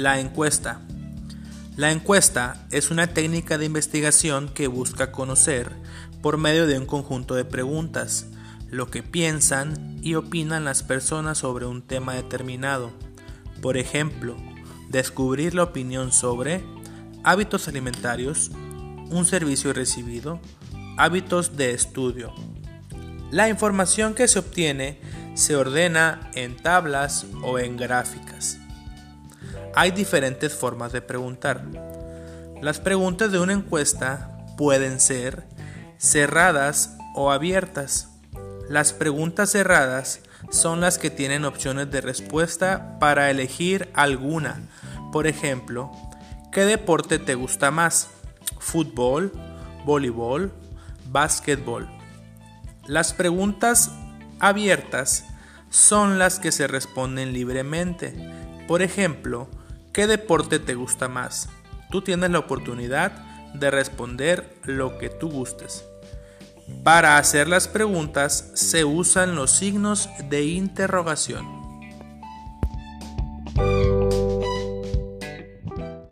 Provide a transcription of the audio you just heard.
La encuesta. La encuesta es una técnica de investigación que busca conocer, por medio de un conjunto de preguntas, lo que piensan y opinan las personas sobre un tema determinado. Por ejemplo, descubrir la opinión sobre hábitos alimentarios, un servicio recibido, hábitos de estudio. La información que se obtiene se ordena en tablas o en gráficas. Hay diferentes formas de preguntar. Las preguntas de una encuesta pueden ser cerradas o abiertas. Las preguntas cerradas son las que tienen opciones de respuesta para elegir alguna. Por ejemplo, ¿qué deporte te gusta más? ¿Fútbol? ¿Voleibol? ¿Básquetbol? Las preguntas abiertas son las que se responden libremente. Por ejemplo, ¿qué deporte te gusta más? Tú tienes la oportunidad de responder lo que tú gustes. Para hacer las preguntas se usan los signos de interrogación.